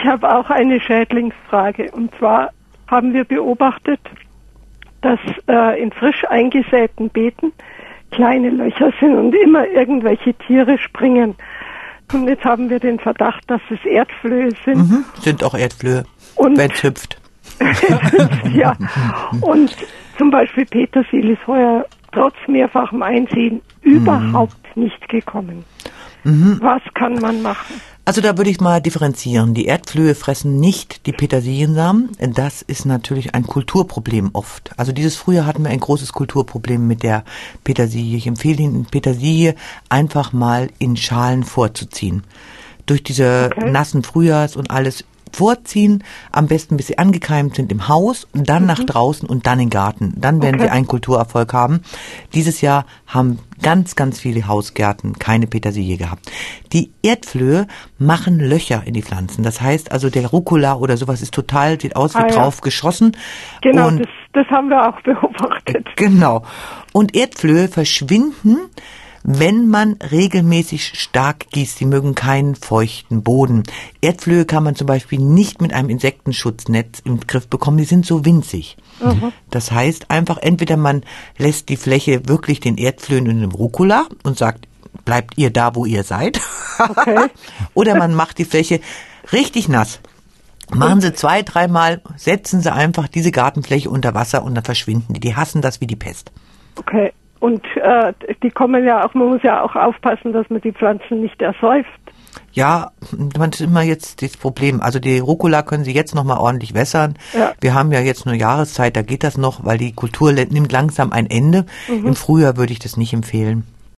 Ich habe auch eine Schädlingsfrage. Und zwar haben wir beobachtet, dass äh, in frisch eingesäten Beeten kleine Löcher sind und immer irgendwelche Tiere springen. Und jetzt haben wir den Verdacht, dass es Erdflöhe sind. Mhm, sind auch Erdflöhe, wenn es hüpft. ja. Und zum Beispiel Petersil ist heuer trotz mehrfachem Einsehen mhm. überhaupt nicht gekommen. Mhm. Was kann man machen? Also da würde ich mal differenzieren. Die Erdflöhe fressen nicht die Petersiliensamen. Das ist natürlich ein Kulturproblem oft. Also dieses Frühjahr hatten wir ein großes Kulturproblem mit der Petersilie. Ich empfehle Ihnen, Petersilie einfach mal in Schalen vorzuziehen. Durch diese okay. nassen Frühjahrs und alles vorziehen, am besten bis sie angekeimt sind im Haus und dann mhm. nach draußen und dann im Garten. Dann werden okay. sie einen Kulturerfolg haben. Dieses Jahr haben ganz, ganz viele Hausgärten keine Petersilie gehabt. Die Erdflöhe machen Löcher in die Pflanzen. Das heißt also, der Rucola oder sowas ist total, sieht aus wie ah, drauf ja. geschossen. Genau, und, das, das haben wir auch beobachtet. Genau. Und Erdflöhe verschwinden wenn man regelmäßig stark gießt. Sie mögen keinen feuchten Boden. Erdflöhe kann man zum Beispiel nicht mit einem Insektenschutznetz im Griff bekommen. Die sind so winzig. Mhm. Das heißt einfach, entweder man lässt die Fläche wirklich den Erdflöhen in dem Rucola und sagt, bleibt ihr da, wo ihr seid. Okay. Oder man macht die Fläche richtig nass. Machen Sie zwei, dreimal, setzen Sie einfach diese Gartenfläche unter Wasser und dann verschwinden die. Die hassen das wie die Pest. Okay. Und äh, die kommen ja auch, man muss ja auch aufpassen, dass man die Pflanzen nicht ersäuft. Ja, man ist immer jetzt das Problem. Also die Rucola können Sie jetzt noch mal ordentlich wässern. Ja. Wir haben ja jetzt nur Jahreszeit, da geht das noch, weil die Kultur nimmt langsam ein Ende. Mhm. Im Frühjahr würde ich das nicht empfehlen.